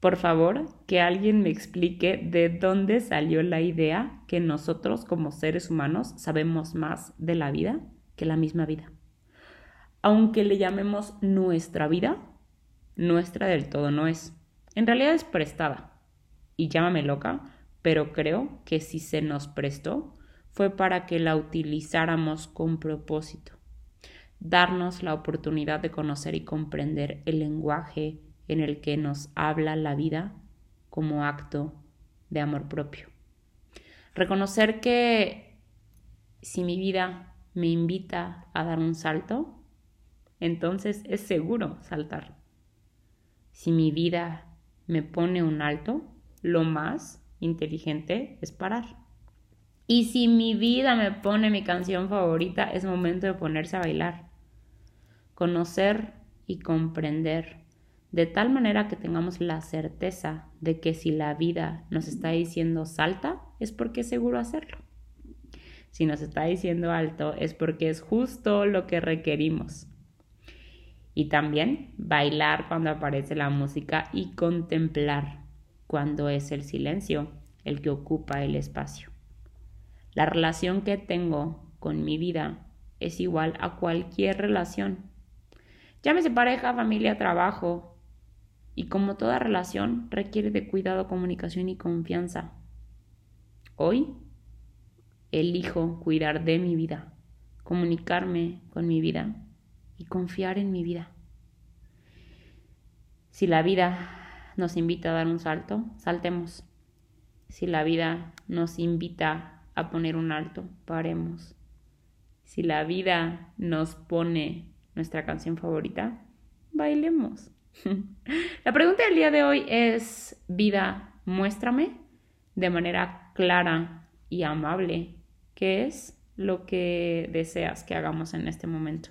Por favor, que alguien me explique de dónde salió la idea que nosotros como seres humanos sabemos más de la vida que la misma vida. Aunque le llamemos nuestra vida, nuestra del todo no es. En realidad es prestada. Y llámame loca, pero creo que si se nos prestó fue para que la utilizáramos con propósito. Darnos la oportunidad de conocer y comprender el lenguaje, en el que nos habla la vida como acto de amor propio. Reconocer que si mi vida me invita a dar un salto, entonces es seguro saltar. Si mi vida me pone un alto, lo más inteligente es parar. Y si mi vida me pone mi canción favorita, es momento de ponerse a bailar. Conocer y comprender de tal manera que tengamos la certeza de que si la vida nos está diciendo salta, es porque es seguro hacerlo. Si nos está diciendo alto, es porque es justo lo que requerimos. Y también bailar cuando aparece la música y contemplar cuando es el silencio el que ocupa el espacio. La relación que tengo con mi vida es igual a cualquier relación. Llámese pareja, familia, trabajo, y como toda relación requiere de cuidado, comunicación y confianza. Hoy elijo cuidar de mi vida, comunicarme con mi vida y confiar en mi vida. Si la vida nos invita a dar un salto, saltemos. Si la vida nos invita a poner un alto, paremos. Si la vida nos pone nuestra canción favorita, bailemos. La pregunta del día de hoy es, vida, muéstrame de manera clara y amable qué es lo que deseas que hagamos en este momento.